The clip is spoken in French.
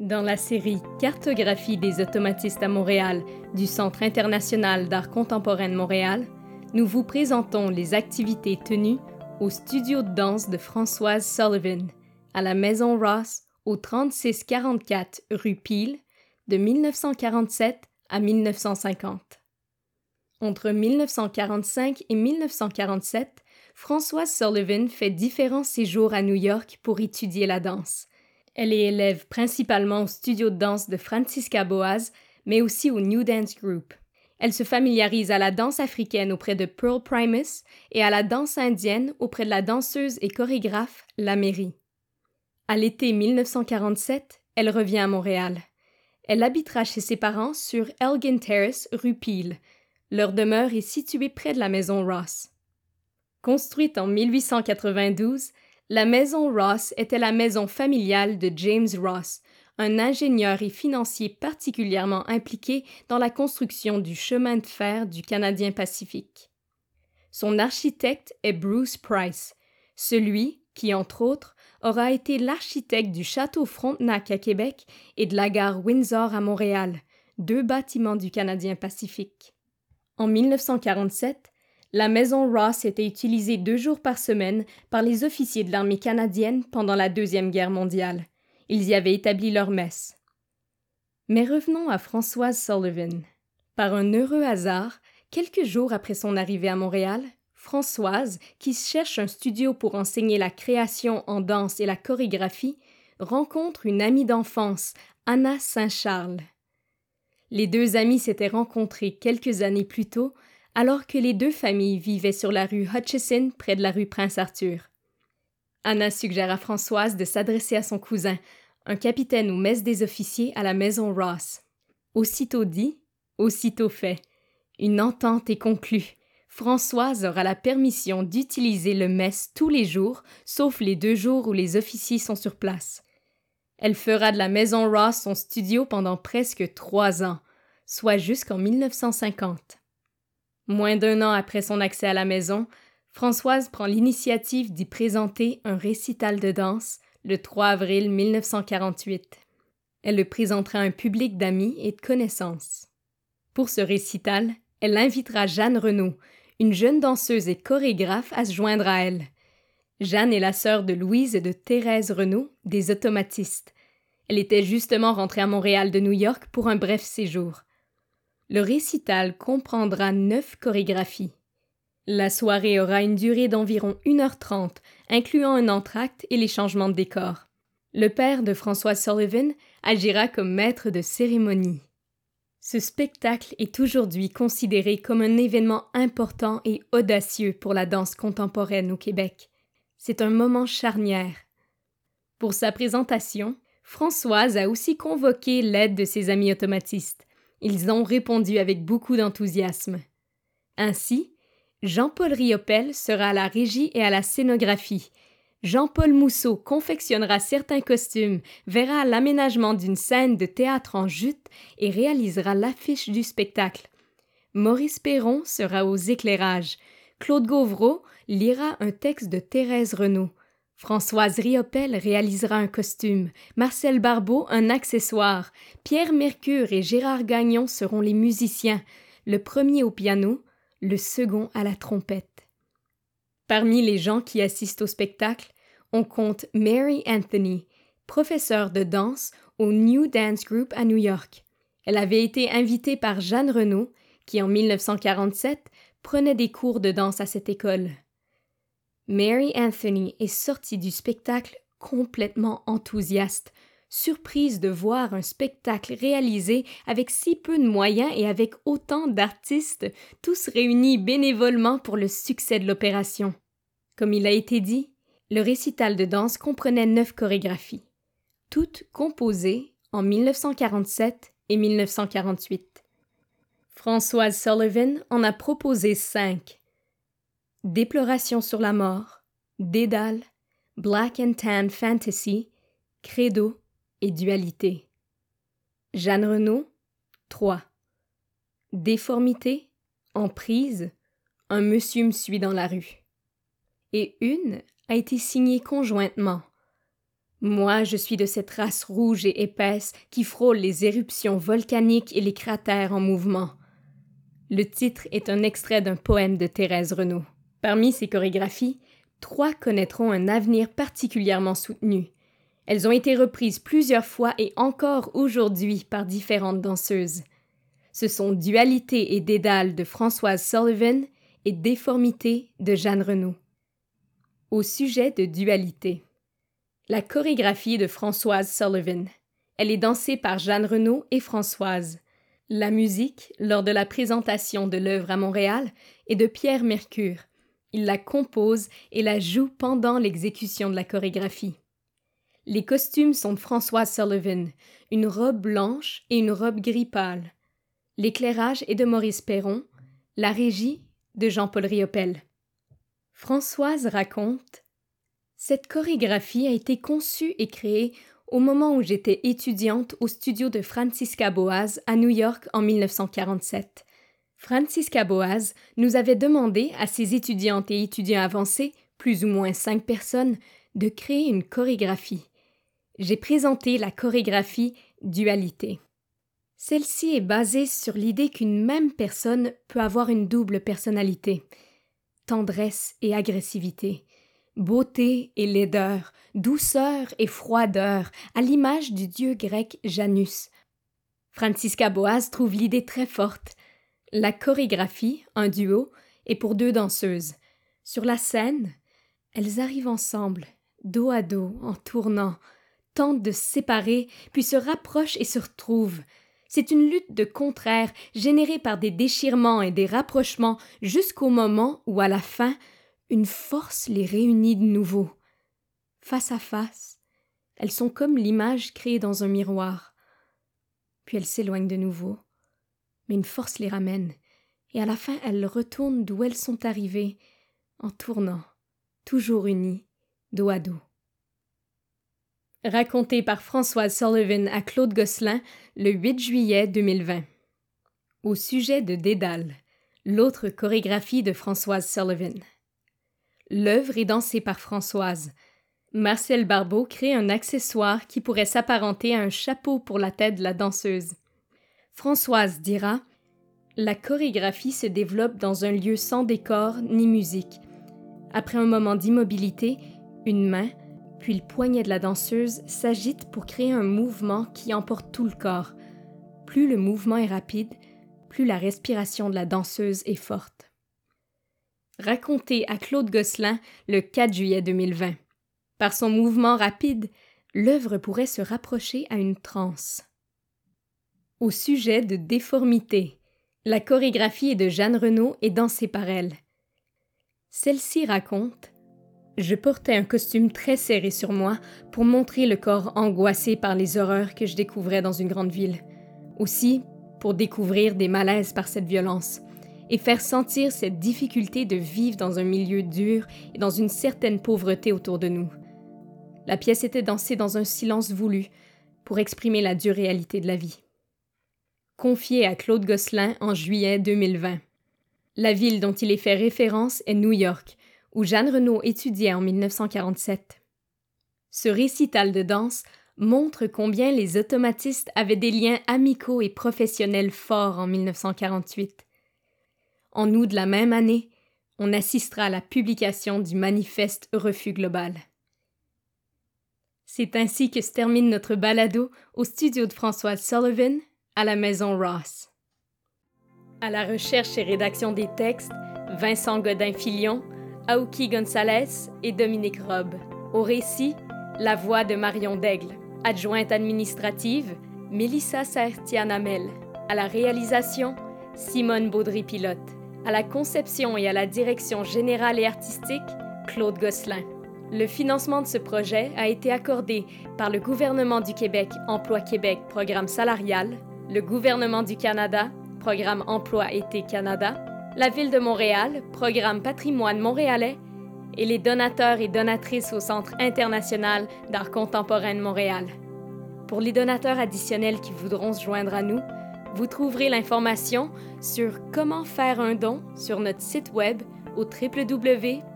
Dans la série Cartographie des automatistes à Montréal du Centre international d'art contemporain de Montréal, nous vous présentons les activités tenues au studio de danse de Françoise Sullivan, à la Maison Ross, au 3644 rue Peel, de 1947 à 1950. Entre 1945 et 1947, Françoise Sullivan fait différents séjours à New York pour étudier la danse. Elle est élève principalement au studio de danse de Francisca Boaz, mais aussi au New Dance Group. Elle se familiarise à la danse africaine auprès de Pearl Primus et à la danse indienne auprès de la danseuse et chorégraphe La Mairie. À l'été 1947, elle revient à Montréal. Elle habitera chez ses parents sur Elgin Terrace, rue Peel. Leur demeure est située près de la maison Ross. Construite en 1892, la maison Ross était la maison familiale de James Ross, un ingénieur et financier particulièrement impliqué dans la construction du chemin de fer du Canadien Pacifique. Son architecte est Bruce Price, celui qui, entre autres, aura été l'architecte du château Frontenac à Québec et de la gare Windsor à Montréal, deux bâtiments du Canadien Pacifique. En 1947, la maison Ross était utilisée deux jours par semaine par les officiers de l'armée canadienne pendant la Deuxième Guerre mondiale. Ils y avaient établi leur messe. Mais revenons à Françoise Sullivan. Par un heureux hasard, quelques jours après son arrivée à Montréal, Françoise, qui cherche un studio pour enseigner la création en danse et la chorégraphie, rencontre une amie d'enfance, Anna Saint-Charles. Les deux amis s'étaient rencontrés quelques années plus tôt alors que les deux familles vivaient sur la rue Hutchison près de la rue Prince-Arthur. Anna suggère à Françoise de s'adresser à son cousin, un capitaine ou messe des officiers à la maison Ross. Aussitôt dit, aussitôt fait. Une entente est conclue. Françoise aura la permission d'utiliser le mess tous les jours, sauf les deux jours où les officiers sont sur place. Elle fera de la maison Ross son studio pendant presque trois ans, soit jusqu'en 1950. Moins d'un an après son accès à la maison, Françoise prend l'initiative d'y présenter un récital de danse le 3 avril 1948. Elle le présentera à un public d'amis et de connaissances. Pour ce récital, elle invitera Jeanne Renaud, une jeune danseuse et chorégraphe, à se joindre à elle. Jeanne est la sœur de Louise et de Thérèse Renaud, des automatistes. Elle était justement rentrée à Montréal de New York pour un bref séjour. Le récital comprendra neuf chorégraphies. La soirée aura une durée d'environ 1h30, incluant un entracte et les changements de décor. Le père de François Sullivan agira comme maître de cérémonie. Ce spectacle est aujourd'hui considéré comme un événement important et audacieux pour la danse contemporaine au Québec. C'est un moment charnière. Pour sa présentation, Françoise a aussi convoqué l'aide de ses amis automatistes. Ils ont répondu avec beaucoup d'enthousiasme. Ainsi, Jean-Paul Riopel sera à la régie et à la scénographie. Jean-Paul Mousseau confectionnera certains costumes, verra l'aménagement d'une scène de théâtre en jute et réalisera l'affiche du spectacle. Maurice Perron sera aux éclairages. Claude Gauvreau lira un texte de Thérèse Renaud. Françoise Riopel réalisera un costume, Marcel Barbeau un accessoire, Pierre Mercure et Gérard Gagnon seront les musiciens, le premier au piano, le second à la trompette. Parmi les gens qui assistent au spectacle, on compte Mary Anthony, professeure de danse au New Dance Group à New York. Elle avait été invitée par Jeanne Renaud, qui en 1947 prenait des cours de danse à cette école. Mary Anthony est sortie du spectacle complètement enthousiaste, surprise de voir un spectacle réalisé avec si peu de moyens et avec autant d'artistes, tous réunis bénévolement pour le succès de l'opération. Comme il a été dit, le récital de danse comprenait neuf chorégraphies, toutes composées en 1947 et 1948. Françoise Sullivan en a proposé cinq, Déploration sur la mort, Dédale, Black and Tan Fantasy, Credo et Dualité. Jeanne Renaud, 3. Déformité, Emprise, Un monsieur me suit dans la rue. Et une a été signée conjointement. Moi, je suis de cette race rouge et épaisse qui frôle les éruptions volcaniques et les cratères en mouvement. Le titre est un extrait d'un poème de Thérèse Renaud. Parmi ces chorégraphies, trois connaîtront un avenir particulièrement soutenu. Elles ont été reprises plusieurs fois et encore aujourd'hui par différentes danseuses. Ce sont Dualité et Dédale de Françoise Sullivan et Déformité de Jeanne Renaud. Au sujet de Dualité. La chorégraphie de Françoise Sullivan. Elle est dansée par Jeanne Renaud et Françoise. La musique, lors de la présentation de l'œuvre à Montréal, est de Pierre Mercure. Il la compose et la joue pendant l'exécution de la chorégraphie. Les costumes sont de Françoise Sullivan, une robe blanche et une robe gris pâle. L'éclairage est de Maurice Perron, la régie de Jean-Paul Riopel. Françoise raconte Cette chorégraphie a été conçue et créée au moment où j'étais étudiante au studio de Francisca Boaz à New York en 1947. Francisca Boaz nous avait demandé à ses étudiantes et étudiants avancés, plus ou moins cinq personnes, de créer une chorégraphie j'ai présenté la chorégraphie Dualité. Celle-ci est basée sur l'idée qu'une même personne peut avoir une double personnalité tendresse et agressivité, beauté et laideur, douceur et froideur, à l'image du dieu grec Janus. Francisca Boaz trouve l'idée très forte. La chorégraphie, un duo, est pour deux danseuses. Sur la scène, elles arrivent ensemble, dos à dos, en tournant, tentent de se séparer, puis se rapprochent et se retrouvent. C'est une lutte de contraires générée par des déchirements et des rapprochements jusqu'au moment où, à la fin, une force les réunit de nouveau. Face à face, elles sont comme l'image créée dans un miroir. Puis elles s'éloignent de nouveau. Mais une force les ramène, et à la fin elles retournent d'où elles sont arrivées, en tournant, toujours unies, dos à dos raconté par Françoise Sullivan à Claude Gosselin le 8 juillet 2020. Au sujet de Dédale, l'autre chorégraphie de Françoise Sullivan. L'œuvre est dansée par Françoise. Marcel Barbeau crée un accessoire qui pourrait s'apparenter à un chapeau pour la tête de la danseuse. Françoise dira La chorégraphie se développe dans un lieu sans décor ni musique. Après un moment d'immobilité, une main, puis le poignet de la danseuse s'agite pour créer un mouvement qui emporte tout le corps. Plus le mouvement est rapide, plus la respiration de la danseuse est forte. Raconté à Claude Gosselin le 4 juillet 2020. Par son mouvement rapide, l'œuvre pourrait se rapprocher à une transe. Au sujet de déformité, la chorégraphie est de Jeanne Renaud et dansée par elle. Celle-ci raconte je portais un costume très serré sur moi pour montrer le corps angoissé par les horreurs que je découvrais dans une grande ville. Aussi, pour découvrir des malaises par cette violence et faire sentir cette difficulté de vivre dans un milieu dur et dans une certaine pauvreté autour de nous. La pièce était dansée dans un silence voulu pour exprimer la dure réalité de la vie. Confié à Claude Gosselin en juillet 2020. La ville dont il est fait référence est New York, où Jeanne Renaud étudiait en 1947. Ce récital de danse montre combien les automatistes avaient des liens amicaux et professionnels forts en 1948. En août de la même année, on assistera à la publication du manifeste Refus global. C'est ainsi que se termine notre balado au studio de Françoise Sullivan à la maison Ross. À la recherche et rédaction des textes, Vincent Godin-Filion, Aouki Gonzalez et Dominique Robb. Au récit, la voix de Marion Daigle. Adjointe administrative, Mélissa Sertianamel. À la réalisation, Simone Baudry-Pilote. À la conception et à la direction générale et artistique, Claude Gosselin. Le financement de ce projet a été accordé par le gouvernement du Québec Emploi Québec Programme salarial, le gouvernement du Canada Programme Emploi Été Canada, la Ville de Montréal, Programme Patrimoine montréalais, et les donateurs et donatrices au Centre international d'art contemporain de Montréal. Pour les donateurs additionnels qui voudront se joindre à nous, vous trouverez l'information sur comment faire un don sur notre site web au www.ciac.ca.